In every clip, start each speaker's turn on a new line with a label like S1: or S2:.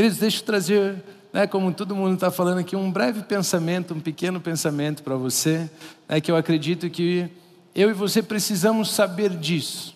S1: Queridos, deixa eu trazer, né, como todo mundo está falando aqui, um breve pensamento, um pequeno pensamento para você, né, que eu acredito que eu e você precisamos saber disso.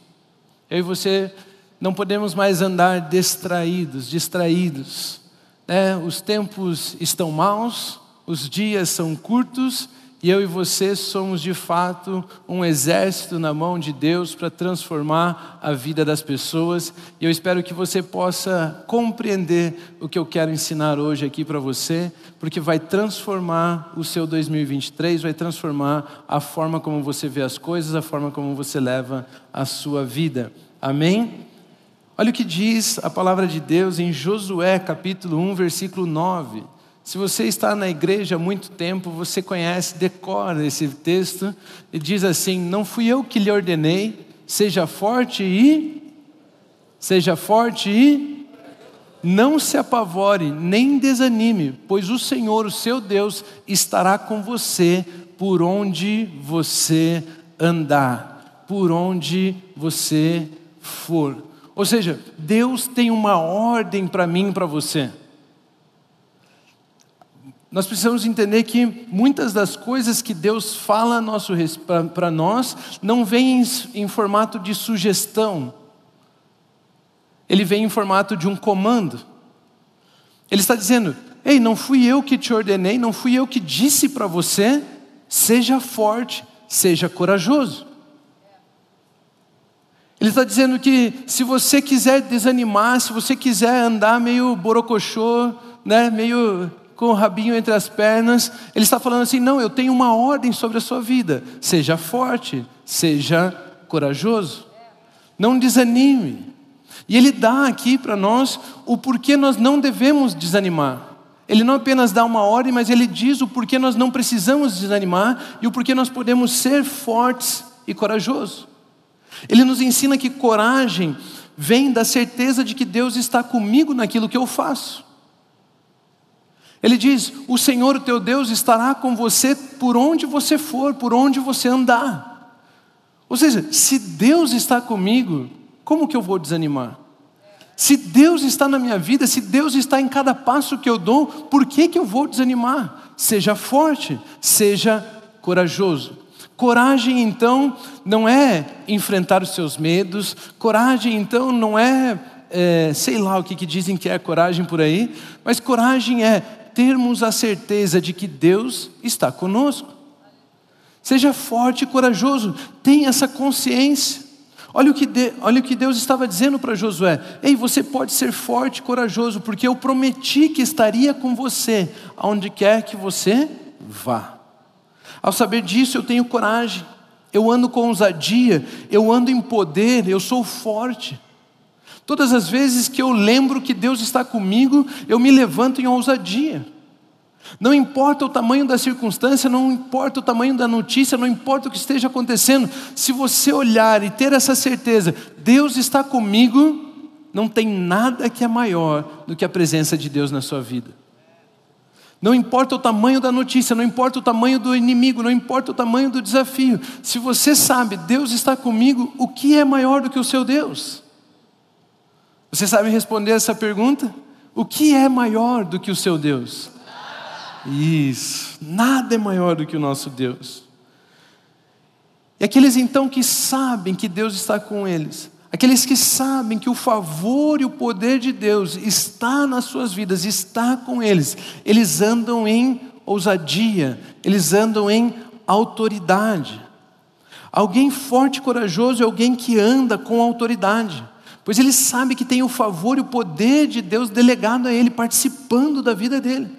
S1: Eu e você não podemos mais andar distraídos, distraídos. Né? Os tempos estão maus, os dias são curtos e eu e você somos de fato um exército na mão de Deus para transformar a vida das pessoas. E eu espero que você possa compreender o que eu quero ensinar hoje aqui para você, porque vai transformar o seu 2023, vai transformar a forma como você vê as coisas, a forma como você leva a sua vida. Amém? Olha o que diz a palavra de Deus em Josué capítulo 1, versículo 9. Se você está na igreja há muito tempo, você conhece, decora esse texto, e diz assim: Não fui eu que lhe ordenei, seja forte e. Seja forte e. Não se apavore, nem desanime, pois o Senhor, o seu Deus, estará com você por onde você andar, por onde você for. Ou seja, Deus tem uma ordem para mim e para você. Nós precisamos entender que muitas das coisas que Deus fala para nós não vêm em, em formato de sugestão, ele vem em formato de um comando. Ele está dizendo: Ei, não fui eu que te ordenei, não fui eu que disse para você, seja forte, seja corajoso. Ele está dizendo que se você quiser desanimar, se você quiser andar meio borocochô, né, meio com o rabinho entre as pernas, ele está falando assim: não, eu tenho uma ordem sobre a sua vida. Seja forte, seja corajoso, não desanime. E ele dá aqui para nós o porquê nós não devemos desanimar. Ele não apenas dá uma ordem, mas ele diz o porquê nós não precisamos desanimar e o porquê nós podemos ser fortes e corajosos. Ele nos ensina que coragem vem da certeza de que Deus está comigo naquilo que eu faço. Ele diz: O Senhor, o teu Deus, estará com você por onde você for, por onde você andar. Ou seja, se Deus está comigo, como que eu vou desanimar? Se Deus está na minha vida, se Deus está em cada passo que eu dou, por que, que eu vou desanimar? Seja forte, seja corajoso. Coragem, então, não é enfrentar os seus medos, coragem, então, não é, é sei lá o que, que dizem que é coragem por aí, mas coragem é termos a certeza de que Deus está conosco. Seja forte e corajoso, tenha essa consciência. Olha o que, de, olha o que Deus estava dizendo para Josué: Ei, você pode ser forte e corajoso, porque eu prometi que estaria com você, aonde quer que você vá. Ao saber disso, eu tenho coragem, eu ando com ousadia, eu ando em poder, eu sou forte. Todas as vezes que eu lembro que Deus está comigo, eu me levanto em ousadia. Não importa o tamanho da circunstância, não importa o tamanho da notícia, não importa o que esteja acontecendo, se você olhar e ter essa certeza, Deus está comigo, não tem nada que é maior do que a presença de Deus na sua vida. Não importa o tamanho da notícia, não importa o tamanho do inimigo, não importa o tamanho do desafio, se você sabe, Deus está comigo, o que é maior do que o seu Deus? Você sabe responder essa pergunta? O que é maior do que o seu Deus? Isso, nada é maior do que o nosso Deus. E aqueles então que sabem que Deus está com eles, aqueles que sabem que o favor e o poder de Deus está nas suas vidas, está com eles, eles andam em ousadia, eles andam em autoridade. Alguém forte e corajoso é alguém que anda com autoridade pois ele sabe que tem o favor e o poder de Deus delegado a ele, participando da vida dele.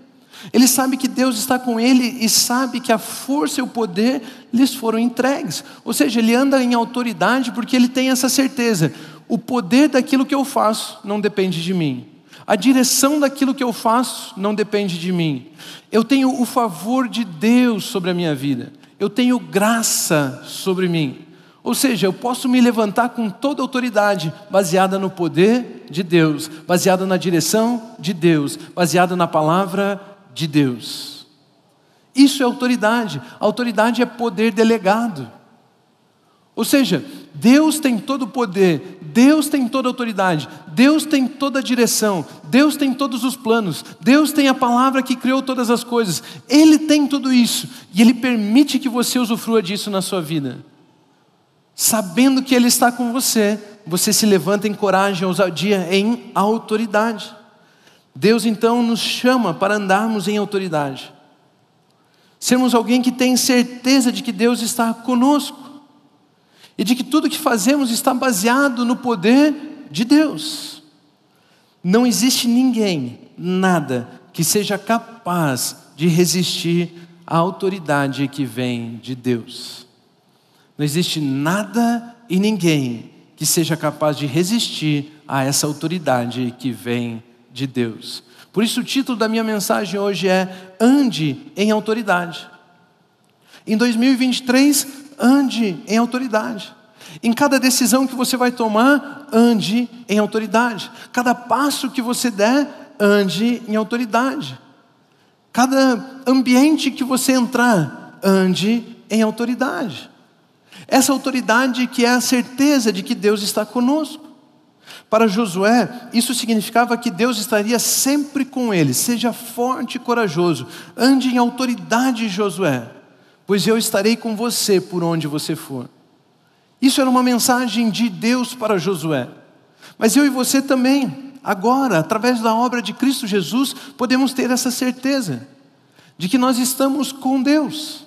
S1: Ele sabe que Deus está com ele e sabe que a força e o poder lhes foram entregues. Ou seja, ele anda em autoridade porque ele tem essa certeza: o poder daquilo que eu faço não depende de mim. A direção daquilo que eu faço não depende de mim. Eu tenho o favor de Deus sobre a minha vida. Eu tenho graça sobre mim. Ou seja, eu posso me levantar com toda autoridade, baseada no poder de Deus, baseada na direção de Deus, baseada na palavra de Deus. Isso é autoridade. Autoridade é poder delegado. Ou seja, Deus tem todo o poder, Deus tem toda a autoridade, Deus tem toda a direção, Deus tem todos os planos, Deus tem a palavra que criou todas as coisas, Ele tem tudo isso e Ele permite que você usufrua disso na sua vida. Sabendo que Ele está com você, você se levanta em coragem, ousadia, em autoridade. Deus então nos chama para andarmos em autoridade. Sermos alguém que tem certeza de que Deus está conosco e de que tudo que fazemos está baseado no poder de Deus. Não existe ninguém, nada, que seja capaz de resistir à autoridade que vem de Deus. Não existe nada e ninguém que seja capaz de resistir a essa autoridade que vem de Deus. Por isso, o título da minha mensagem hoje é Ande em Autoridade. Em 2023, ande em autoridade. Em cada decisão que você vai tomar, ande em autoridade. Cada passo que você der, ande em autoridade. Cada ambiente que você entrar, ande em autoridade. Essa autoridade que é a certeza de que Deus está conosco. Para Josué, isso significava que Deus estaria sempre com ele. Seja forte e corajoso. Ande em autoridade, Josué, pois eu estarei com você por onde você for. Isso era uma mensagem de Deus para Josué. Mas eu e você também, agora, através da obra de Cristo Jesus, podemos ter essa certeza de que nós estamos com Deus.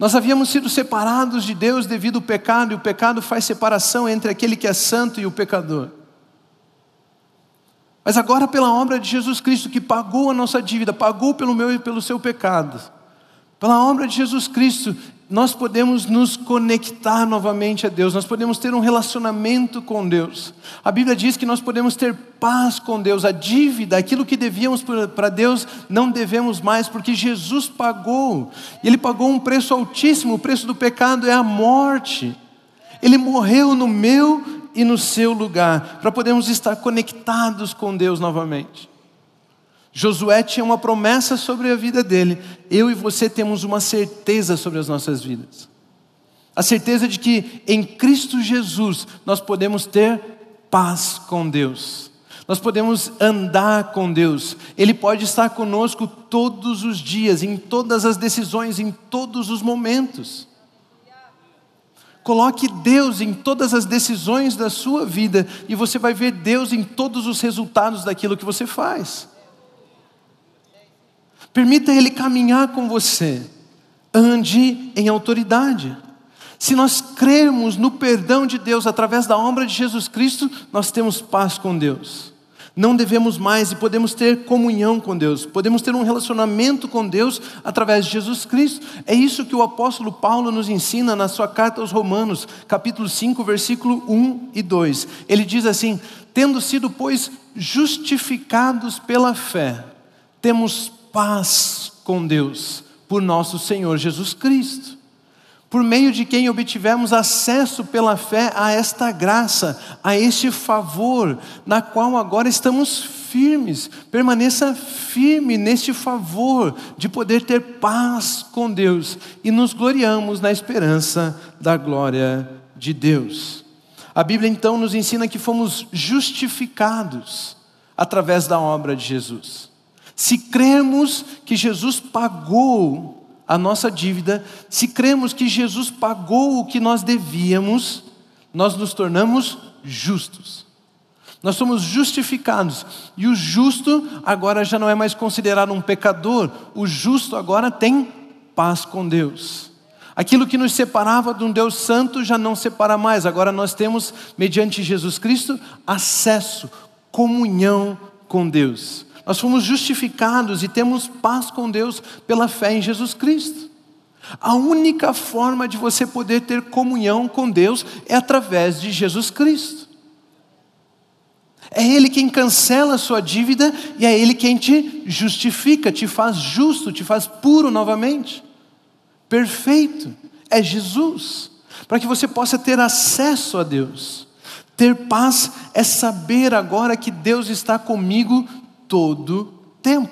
S1: Nós havíamos sido separados de Deus devido ao pecado, e o pecado faz separação entre aquele que é santo e o pecador. Mas agora, pela obra de Jesus Cristo, que pagou a nossa dívida, pagou pelo meu e pelo seu pecado, pela obra de Jesus Cristo, nós podemos nos conectar novamente a Deus, nós podemos ter um relacionamento com Deus. A Bíblia diz que nós podemos ter paz com Deus, a dívida, aquilo que devíamos para Deus, não devemos mais, porque Jesus pagou, Ele pagou um preço altíssimo, o preço do pecado é a morte. Ele morreu no meu e no seu lugar, para podermos estar conectados com Deus novamente. Josué tinha uma promessa sobre a vida dele. Eu e você temos uma certeza sobre as nossas vidas. A certeza de que em Cristo Jesus nós podemos ter paz com Deus. Nós podemos andar com Deus. Ele pode estar conosco todos os dias, em todas as decisões, em todos os momentos. Coloque Deus em todas as decisões da sua vida e você vai ver Deus em todos os resultados daquilo que você faz. Permita Ele caminhar com você. Ande em autoridade. Se nós crermos no perdão de Deus através da obra de Jesus Cristo, nós temos paz com Deus. Não devemos mais e podemos ter comunhão com Deus, podemos ter um relacionamento com Deus através de Jesus Cristo. É isso que o apóstolo Paulo nos ensina na sua carta aos Romanos, capítulo 5, versículo 1 e 2. Ele diz assim: Tendo sido, pois, justificados pela fé, temos paz com Deus por nosso Senhor Jesus Cristo, por meio de quem obtivemos acesso pela fé a esta graça, a este favor, na qual agora estamos firmes. Permaneça firme neste favor de poder ter paz com Deus e nos gloriamos na esperança da glória de Deus. A Bíblia então nos ensina que fomos justificados através da obra de Jesus. Se cremos que Jesus pagou a nossa dívida, se cremos que Jesus pagou o que nós devíamos, nós nos tornamos justos. Nós somos justificados. E o justo agora já não é mais considerado um pecador, o justo agora tem paz com Deus. Aquilo que nos separava de um Deus santo já não separa mais, agora nós temos, mediante Jesus Cristo, acesso, comunhão com Deus. Nós fomos justificados e temos paz com Deus pela fé em Jesus Cristo. A única forma de você poder ter comunhão com Deus é através de Jesus Cristo. É Ele quem cancela a sua dívida e é Ele quem te justifica, te faz justo, te faz puro novamente. Perfeito. É Jesus. Para que você possa ter acesso a Deus. Ter paz é saber agora que Deus está comigo todo tempo.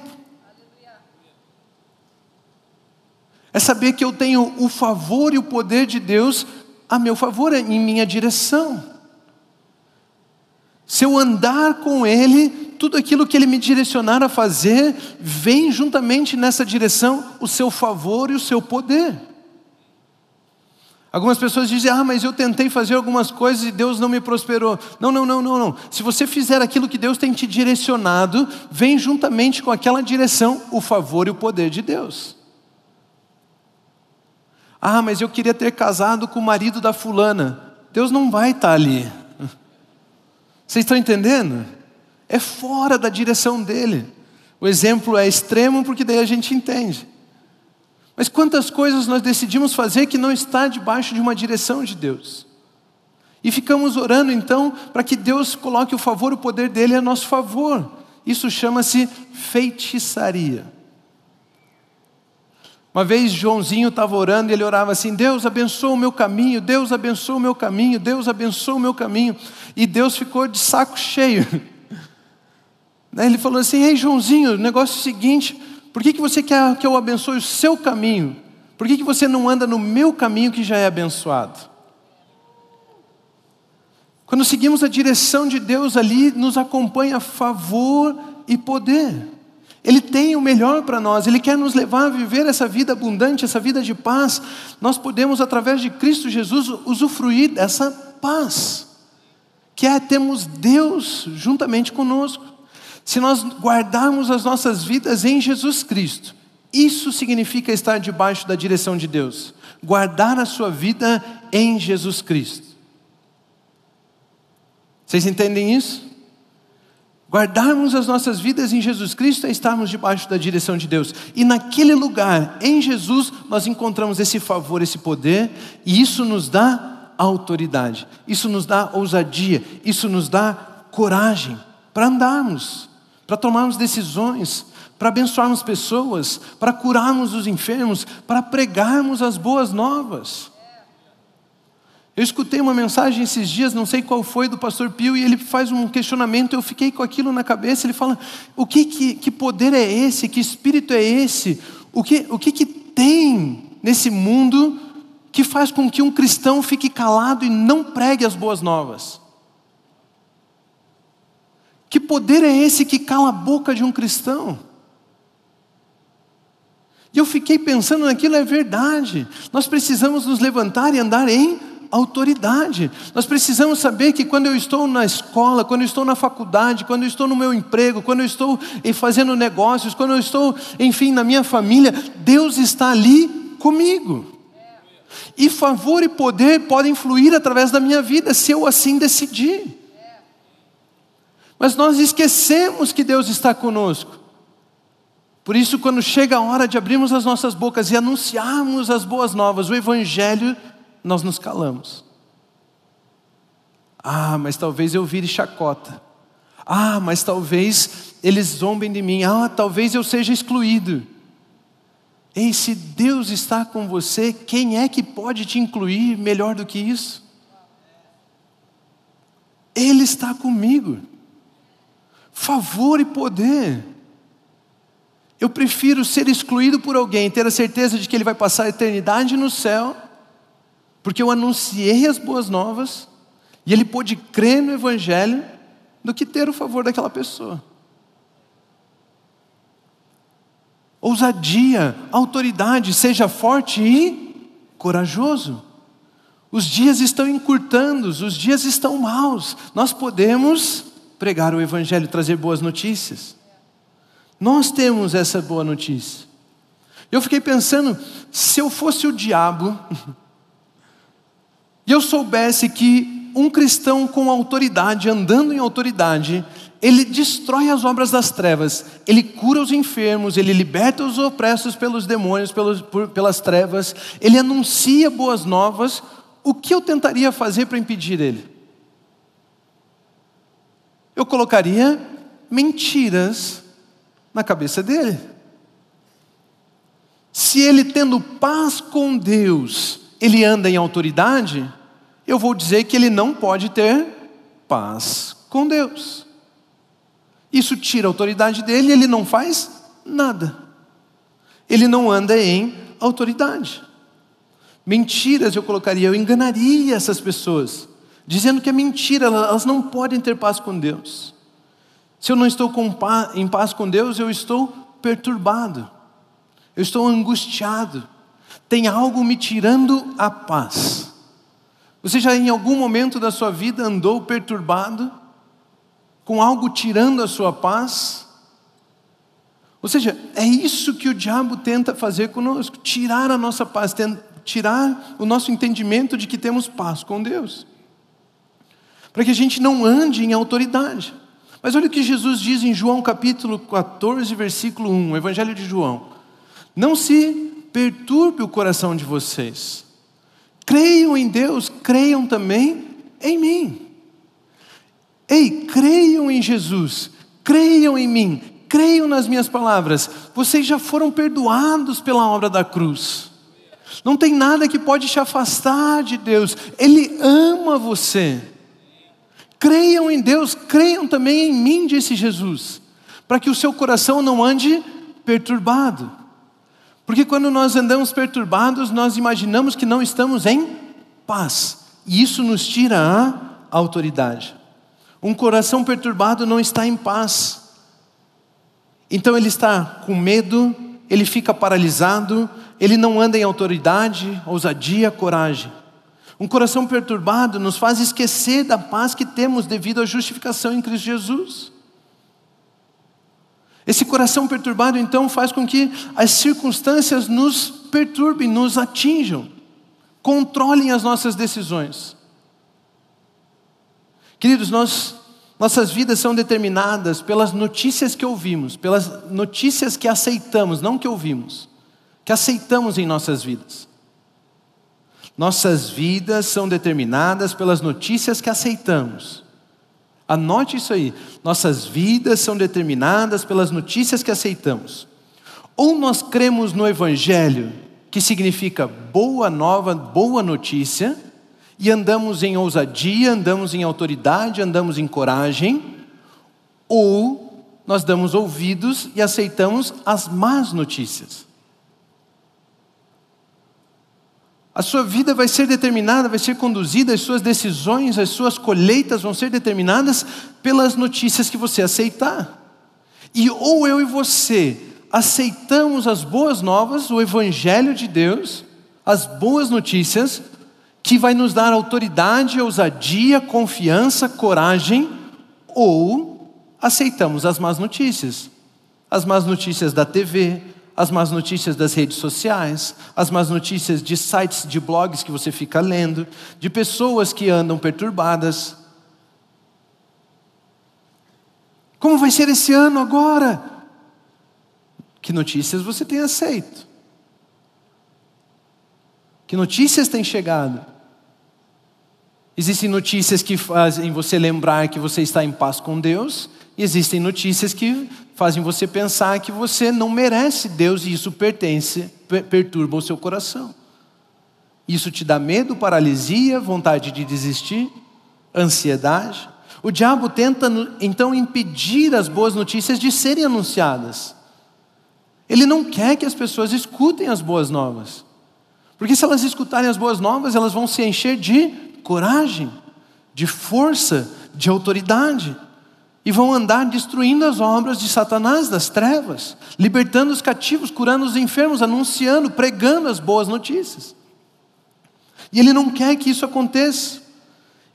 S1: É saber que eu tenho o favor e o poder de Deus a meu favor, em minha direção. Se eu andar com Ele, tudo aquilo que Ele me direcionar a fazer, vem juntamente nessa direção o seu favor e o seu poder. Algumas pessoas dizem, ah, mas eu tentei fazer algumas coisas e Deus não me prosperou. Não, não, não, não, não. Se você fizer aquilo que Deus tem te direcionado, vem juntamente com aquela direção o favor e o poder de Deus. Ah, mas eu queria ter casado com o marido da fulana. Deus não vai estar ali. Vocês estão entendendo? É fora da direção dele. O exemplo é extremo porque daí a gente entende. Mas quantas coisas nós decidimos fazer que não está debaixo de uma direção de Deus? E ficamos orando então para que Deus coloque o favor, o poder dele a nosso favor. Isso chama-se feitiçaria. Uma vez Joãozinho estava orando e ele orava assim: Deus abençoa o meu caminho, Deus abençoa o meu caminho, Deus abençoa o meu caminho. E Deus ficou de saco cheio. Ele falou assim: Ei Joãozinho, o negócio é o seguinte: por que, que você quer que eu abençoe o seu caminho? Por que, que você não anda no meu caminho que já é abençoado? Quando seguimos a direção de Deus ali, nos acompanha favor e poder. Ele tem o melhor para nós, Ele quer nos levar a viver essa vida abundante, essa vida de paz. Nós podemos, através de Cristo Jesus, usufruir dessa paz, que é termos Deus juntamente conosco. Se nós guardarmos as nossas vidas em Jesus Cristo, isso significa estar debaixo da direção de Deus. Guardar a sua vida em Jesus Cristo. Vocês entendem isso? Guardarmos as nossas vidas em Jesus Cristo é estarmos debaixo da direção de Deus. E naquele lugar, em Jesus, nós encontramos esse favor, esse poder, e isso nos dá autoridade, isso nos dá ousadia, isso nos dá coragem para andarmos para tomarmos decisões, para abençoarmos pessoas, para curarmos os enfermos, para pregarmos as boas novas. Eu escutei uma mensagem esses dias, não sei qual foi, do pastor Pio, e ele faz um questionamento, eu fiquei com aquilo na cabeça, ele fala, o que, que, que poder é esse, que espírito é esse, o que, o que, que tem nesse mundo que faz com que um cristão fique calado e não pregue as boas novas? Que poder é esse que cala a boca de um cristão? E eu fiquei pensando naquilo, é verdade. Nós precisamos nos levantar e andar em autoridade. Nós precisamos saber que quando eu estou na escola, quando eu estou na faculdade, quando eu estou no meu emprego, quando eu estou fazendo negócios, quando eu estou, enfim, na minha família, Deus está ali comigo. E favor e poder podem fluir através da minha vida, se eu assim decidir. Mas nós esquecemos que Deus está conosco. Por isso, quando chega a hora de abrirmos as nossas bocas e anunciarmos as boas novas, o Evangelho, nós nos calamos. Ah, mas talvez eu vire chacota. Ah, mas talvez eles zombem de mim. Ah, talvez eu seja excluído. Ei, se Deus está com você, quem é que pode te incluir melhor do que isso? Ele está comigo favor e poder. Eu prefiro ser excluído por alguém, ter a certeza de que ele vai passar a eternidade no céu, porque eu anunciei as boas novas e ele pôde crer no Evangelho, do que ter o favor daquela pessoa. Ousadia, autoridade, seja forte e corajoso. Os dias estão encurtando, os dias estão maus. Nós podemos pregar o Evangelho, trazer boas notícias. Nós temos essa boa notícia. Eu fiquei pensando, se eu fosse o diabo, e eu soubesse que um cristão com autoridade, andando em autoridade, ele destrói as obras das trevas, ele cura os enfermos, ele liberta os opressos pelos demônios, pelos, por, pelas trevas, ele anuncia boas novas, o que eu tentaria fazer para impedir ele? Eu colocaria mentiras na cabeça dele. Se ele tendo paz com Deus, ele anda em autoridade, eu vou dizer que ele não pode ter paz com Deus. Isso tira a autoridade dele e ele não faz nada. Ele não anda em autoridade. Mentiras eu colocaria, eu enganaria essas pessoas dizendo que é mentira, elas não podem ter paz com Deus. Se eu não estou em paz com Deus, eu estou perturbado, eu estou angustiado, tem algo me tirando a paz. Você já em algum momento da sua vida andou perturbado, com algo tirando a sua paz? Ou seja, é isso que o diabo tenta fazer conosco: tirar a nossa paz, tirar o nosso entendimento de que temos paz com Deus, para que a gente não ande em autoridade. Mas olha o que Jesus diz em João capítulo 14, versículo 1, Evangelho de João: Não se perturbe o coração de vocês, creiam em Deus, creiam também em mim. Ei, creiam em Jesus, creiam em mim, creiam nas minhas palavras, vocês já foram perdoados pela obra da cruz. Não tem nada que pode te afastar de Deus, Ele ama você. Creiam em Deus, creiam também em mim, disse Jesus, para que o seu coração não ande perturbado. Porque quando nós andamos perturbados, nós imaginamos que não estamos em paz, e isso nos tira a autoridade. Um coração perturbado não está em paz. Então ele está com medo, ele fica paralisado, ele não anda em autoridade, ousadia, coragem. Um coração perturbado nos faz esquecer da paz que temos devido à justificação em Cristo Jesus. Esse coração perturbado então faz com que as circunstâncias nos perturbem, nos atinjam, controlem as nossas decisões. Queridos, nós nossas vidas são determinadas pelas notícias que ouvimos, pelas notícias que aceitamos, não que ouvimos, que aceitamos em nossas vidas. Nossas vidas são determinadas pelas notícias que aceitamos. Anote isso aí. Nossas vidas são determinadas pelas notícias que aceitamos. Ou nós cremos no Evangelho, que significa boa nova, boa notícia, e andamos em ousadia, andamos em autoridade, andamos em coragem, ou nós damos ouvidos e aceitamos as más notícias. A sua vida vai ser determinada, vai ser conduzida, as suas decisões, as suas colheitas vão ser determinadas pelas notícias que você aceitar. E ou eu e você aceitamos as boas novas, o Evangelho de Deus, as boas notícias, que vai nos dar autoridade, ousadia, confiança, coragem, ou aceitamos as más notícias. As más notícias da TV, as más notícias das redes sociais, as más notícias de sites de blogs que você fica lendo, de pessoas que andam perturbadas. Como vai ser esse ano agora? Que notícias você tem aceito? Que notícias têm chegado? Existem notícias que fazem você lembrar que você está em paz com Deus, e existem notícias que fazem você pensar que você não merece Deus e isso pertence, perturba o seu coração. Isso te dá medo, paralisia, vontade de desistir, ansiedade. O diabo tenta então impedir as boas notícias de serem anunciadas. Ele não quer que as pessoas escutem as boas novas. Porque se elas escutarem as boas novas, elas vão se encher de coragem, de força, de autoridade. E vão andar destruindo as obras de Satanás, das trevas, libertando os cativos, curando os enfermos, anunciando, pregando as boas notícias. E ele não quer que isso aconteça.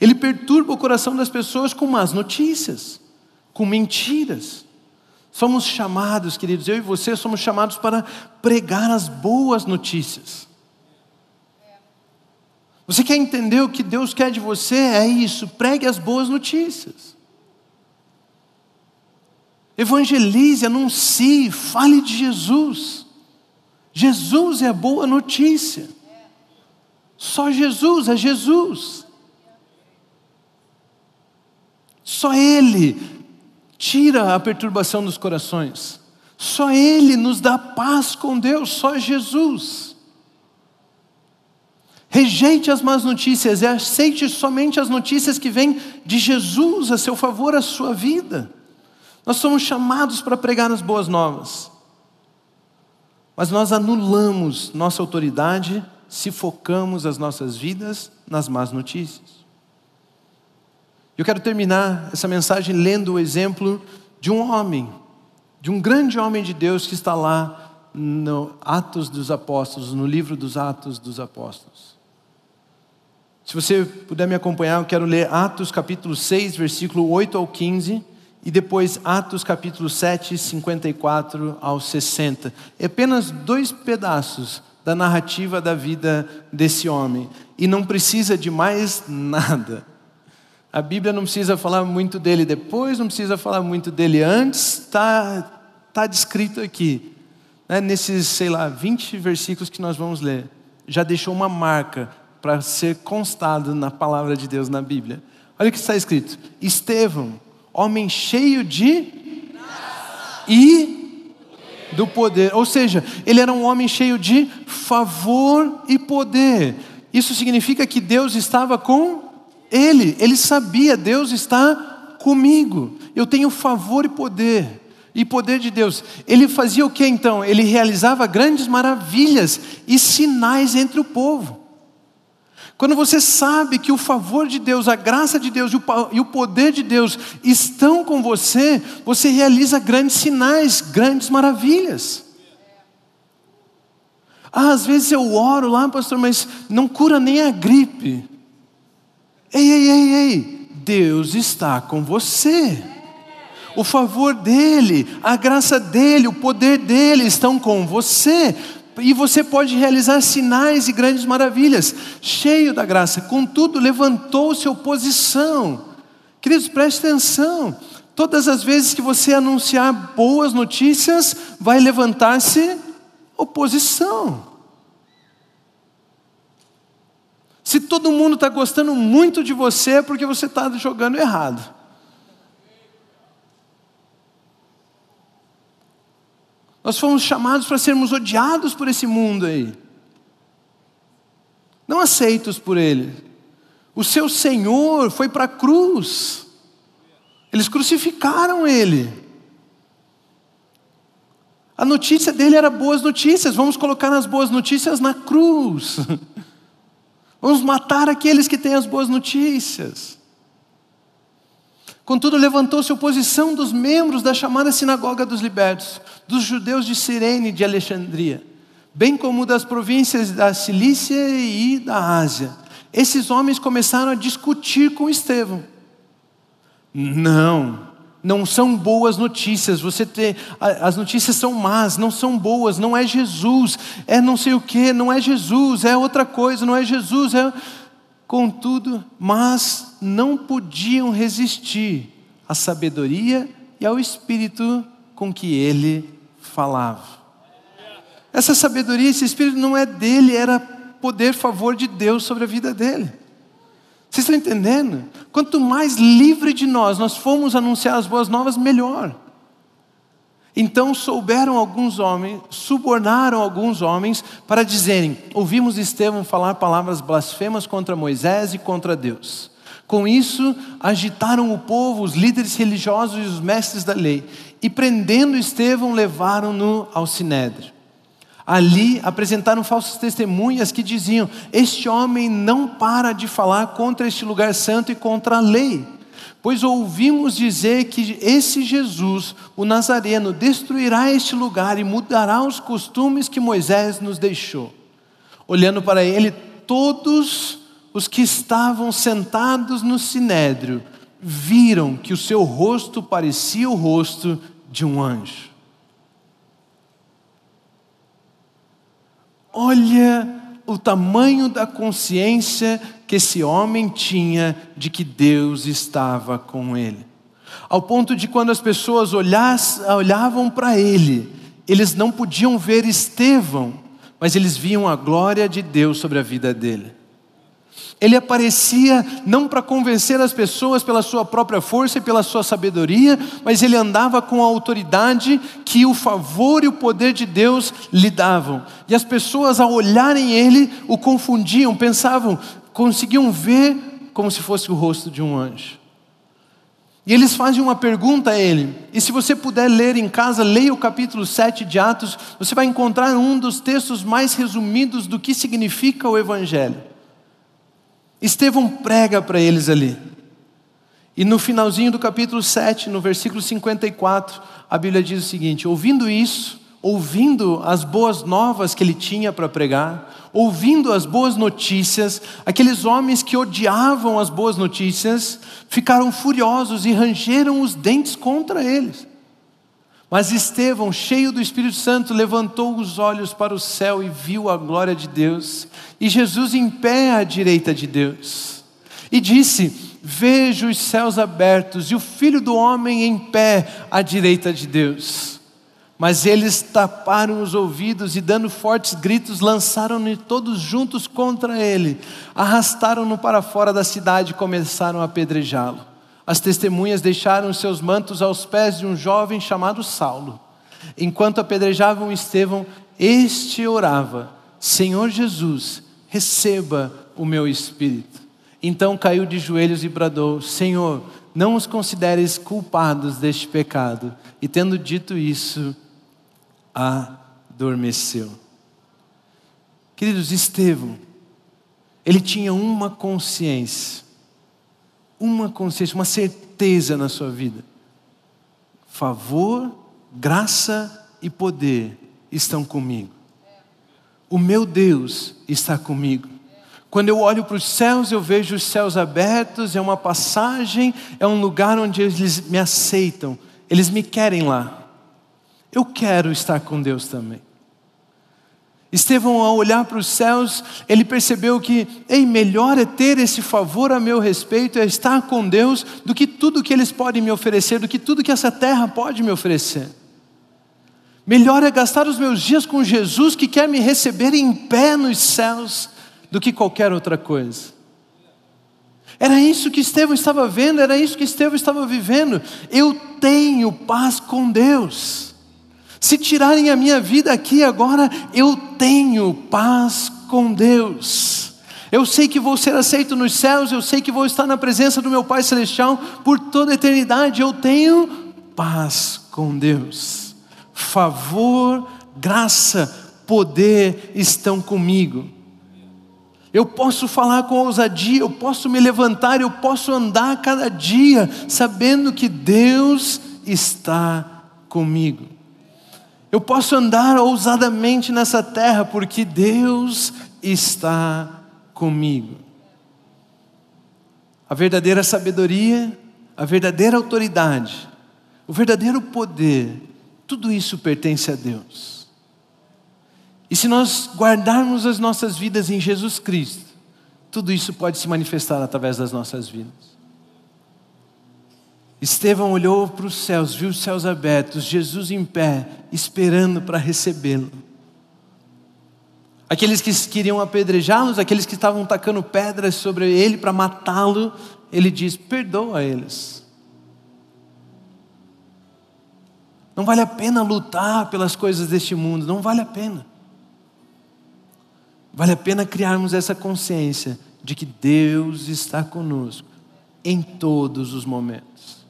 S1: Ele perturba o coração das pessoas com más notícias, com mentiras. Somos chamados, queridos, eu e você somos chamados para pregar as boas notícias. Você quer entender o que Deus quer de você? É isso, pregue as boas notícias. Evangelize, anuncie, fale de Jesus. Jesus é a boa notícia. Só Jesus é Jesus. Só Ele tira a perturbação dos corações. Só Ele nos dá paz com Deus, só Jesus. Rejeite as más notícias e aceite somente as notícias que vêm de Jesus a seu favor, a sua vida. Nós somos chamados para pregar as boas novas. Mas nós anulamos nossa autoridade se focamos as nossas vidas nas más notícias. Eu quero terminar essa mensagem lendo o exemplo de um homem, de um grande homem de Deus que está lá no Atos dos Apóstolos, no livro dos Atos dos Apóstolos. Se você puder me acompanhar, eu quero ler Atos capítulo 6, versículo 8 ao 15, e depois Atos capítulo 7, 54 ao 60. É apenas dois pedaços da narrativa da vida desse homem, e não precisa de mais nada. A Bíblia não precisa falar muito dele depois, não precisa falar muito dele antes, está tá descrito aqui. Né? Nesses, sei lá, 20 versículos que nós vamos ler, já deixou uma marca para ser constado na palavra de Deus na Bíblia. Olha o que está escrito: Estevão, homem cheio de e do poder. Ou seja, ele era um homem cheio de favor e poder. Isso significa que Deus estava com ele, ele sabia, Deus está comigo. Eu tenho favor e poder. E poder de Deus. Ele fazia o que então? Ele realizava grandes maravilhas e sinais entre o povo. Quando você sabe que o favor de Deus, a graça de Deus e o poder de Deus estão com você, você realiza grandes sinais, grandes maravilhas. Ah, às vezes eu oro lá, pastor, mas não cura nem a gripe. Ei, ei, ei, ei, Deus está com você. O favor dEle, a graça dEle, o poder dEle estão com você. E você pode realizar sinais e grandes maravilhas, cheio da graça. Contudo, levantou-se oposição. Queridos, preste atenção. Todas as vezes que você anunciar boas notícias, vai levantar-se oposição. Se todo mundo está gostando muito de você, é porque você está jogando errado. Nós fomos chamados para sermos odiados por esse mundo aí, não aceitos por ele. O seu Senhor foi para a cruz, eles crucificaram ele. A notícia dele era boas notícias, vamos colocar as boas notícias na cruz. Vamos matar aqueles que têm as boas notícias. Contudo, levantou-se oposição dos membros da chamada Sinagoga dos Libertos, dos judeus de Cirene e de Alexandria, bem como das províncias da Cilícia e da Ásia. Esses homens começaram a discutir com Estevão. Não, não são boas notícias. Você tem, as notícias são más, não são boas, não é Jesus, é não sei o que, não é Jesus, é outra coisa, não é Jesus, é contudo, mas não podiam resistir à sabedoria e ao espírito com que ele falava. Essa sabedoria, esse espírito não é dele, era poder, favor de Deus sobre a vida dele. Vocês estão entendendo? Quanto mais livre de nós nós fomos anunciar as boas novas, melhor. Então souberam alguns homens, subornaram alguns homens para dizerem: Ouvimos Estevão falar palavras blasfemas contra Moisés e contra Deus. Com isso, agitaram o povo, os líderes religiosos e os mestres da lei, e prendendo Estevão, levaram-no ao sinédrio. Ali apresentaram falsas testemunhas que diziam: Este homem não para de falar contra este lugar santo e contra a lei. Pois ouvimos dizer que esse Jesus, o Nazareno, destruirá este lugar e mudará os costumes que Moisés nos deixou. Olhando para ele, todos os que estavam sentados no sinédrio viram que o seu rosto parecia o rosto de um anjo. Olha o tamanho da consciência que esse homem tinha de que Deus estava com ele. Ao ponto de quando as pessoas olhavam para ele, eles não podiam ver Estevão, mas eles viam a glória de Deus sobre a vida dele. Ele aparecia não para convencer as pessoas pela sua própria força e pela sua sabedoria, mas ele andava com a autoridade que o favor e o poder de Deus lhe davam. E as pessoas, ao olharem ele, o confundiam, pensavam, conseguiam ver como se fosse o rosto de um anjo. E eles fazem uma pergunta a ele, e se você puder ler em casa, leia o capítulo 7 de Atos, você vai encontrar um dos textos mais resumidos do que significa o Evangelho. Estevão prega para eles ali. E no finalzinho do capítulo 7, no versículo 54, a Bíblia diz o seguinte: ouvindo isso, ouvindo as boas novas que ele tinha para pregar, ouvindo as boas notícias, aqueles homens que odiavam as boas notícias ficaram furiosos e rangeram os dentes contra eles. Mas Estevão, cheio do Espírito Santo, levantou os olhos para o céu e viu a glória de Deus, e Jesus em pé à direita de Deus. E disse: Vejo os céus abertos e o filho do homem em pé à direita de Deus. Mas eles taparam os ouvidos e, dando fortes gritos, lançaram-no todos juntos contra ele, arrastaram-no para fora da cidade e começaram a apedrejá-lo. As testemunhas deixaram seus mantos aos pés de um jovem chamado Saulo. Enquanto apedrejavam Estevão, este orava: Senhor Jesus, receba o meu espírito. Então caiu de joelhos e bradou: Senhor, não os consideres culpados deste pecado. E tendo dito isso, adormeceu. Queridos, Estevão, ele tinha uma consciência uma consciência, uma certeza na sua vida. Favor, graça e poder estão comigo. O meu Deus está comigo. Quando eu olho para os céus, eu vejo os céus abertos, é uma passagem, é um lugar onde eles me aceitam, eles me querem lá. Eu quero estar com Deus também. Estevão, ao olhar para os céus, ele percebeu que, ei, melhor é ter esse favor a meu respeito, é estar com Deus, do que tudo que eles podem me oferecer, do que tudo que essa terra pode me oferecer. Melhor é gastar os meus dias com Jesus, que quer me receber em pé nos céus, do que qualquer outra coisa. Era isso que Estevão estava vendo, era isso que Estevão estava vivendo. Eu tenho paz com Deus. Se tirarem a minha vida aqui agora, eu tenho paz com Deus. Eu sei que vou ser aceito nos céus, eu sei que vou estar na presença do meu Pai Celestial por toda a eternidade. Eu tenho paz com Deus. Favor, graça, poder estão comigo. Eu posso falar com ousadia, eu posso me levantar, eu posso andar cada dia sabendo que Deus está comigo. Eu posso andar ousadamente nessa terra porque Deus está comigo. A verdadeira sabedoria, a verdadeira autoridade, o verdadeiro poder, tudo isso pertence a Deus. E se nós guardarmos as nossas vidas em Jesus Cristo, tudo isso pode se manifestar através das nossas vidas. Estevão olhou para os céus, viu os céus abertos, Jesus em pé, esperando para recebê-lo. Aqueles que queriam apedrejá-los, aqueles que estavam tacando pedras sobre ele para matá-lo, ele diz: perdoa eles. Não vale a pena lutar pelas coisas deste mundo, não vale a pena. Vale a pena criarmos essa consciência de que Deus está conosco em todos os momentos.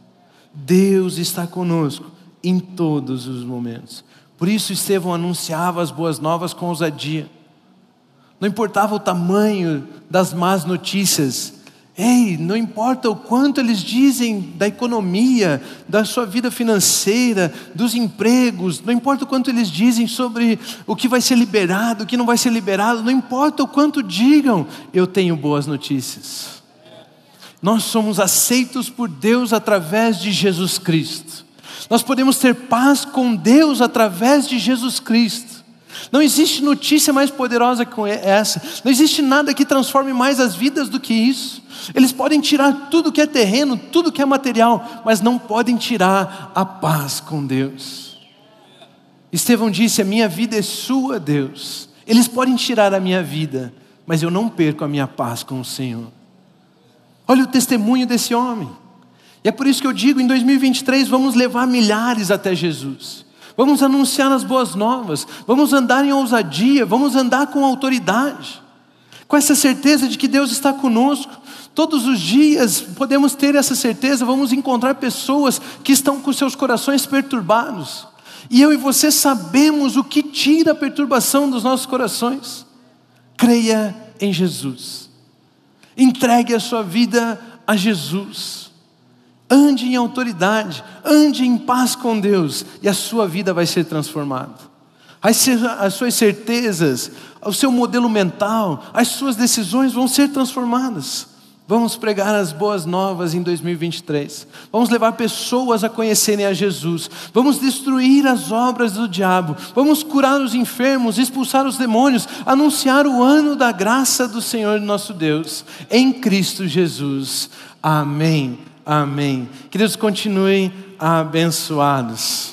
S1: Deus está conosco em todos os momentos. Por isso Estevão anunciava as boas novas com ousadia. Não importava o tamanho das más notícias. Ei, não importa o quanto eles dizem da economia, da sua vida financeira, dos empregos, não importa o quanto eles dizem sobre o que vai ser liberado, o que não vai ser liberado, não importa o quanto digam, eu tenho boas notícias. Nós somos aceitos por Deus através de Jesus Cristo. Nós podemos ter paz com Deus através de Jesus Cristo. Não existe notícia mais poderosa que essa. Não existe nada que transforme mais as vidas do que isso. Eles podem tirar tudo que é terreno, tudo que é material, mas não podem tirar a paz com Deus. Estevão disse: A minha vida é sua, Deus. Eles podem tirar a minha vida, mas eu não perco a minha paz com o Senhor. Olha o testemunho desse homem. E é por isso que eu digo: em 2023 vamos levar milhares até Jesus. Vamos anunciar as boas novas, vamos andar em ousadia, vamos andar com autoridade, com essa certeza de que Deus está conosco. Todos os dias podemos ter essa certeza, vamos encontrar pessoas que estão com seus corações perturbados. E eu e você sabemos o que tira a perturbação dos nossos corações. Creia em Jesus. Entregue a sua vida a Jesus. ande em autoridade, ande em paz com Deus, e a sua vida vai ser transformada. As, as suas certezas, o seu modelo mental, as suas decisões vão ser transformadas. Vamos pregar as boas novas em 2023. Vamos levar pessoas a conhecerem a Jesus. Vamos destruir as obras do diabo. Vamos curar os enfermos, expulsar os demônios, anunciar o ano da graça do Senhor nosso Deus em Cristo Jesus. Amém. Amém. Que Deus continue abençoados.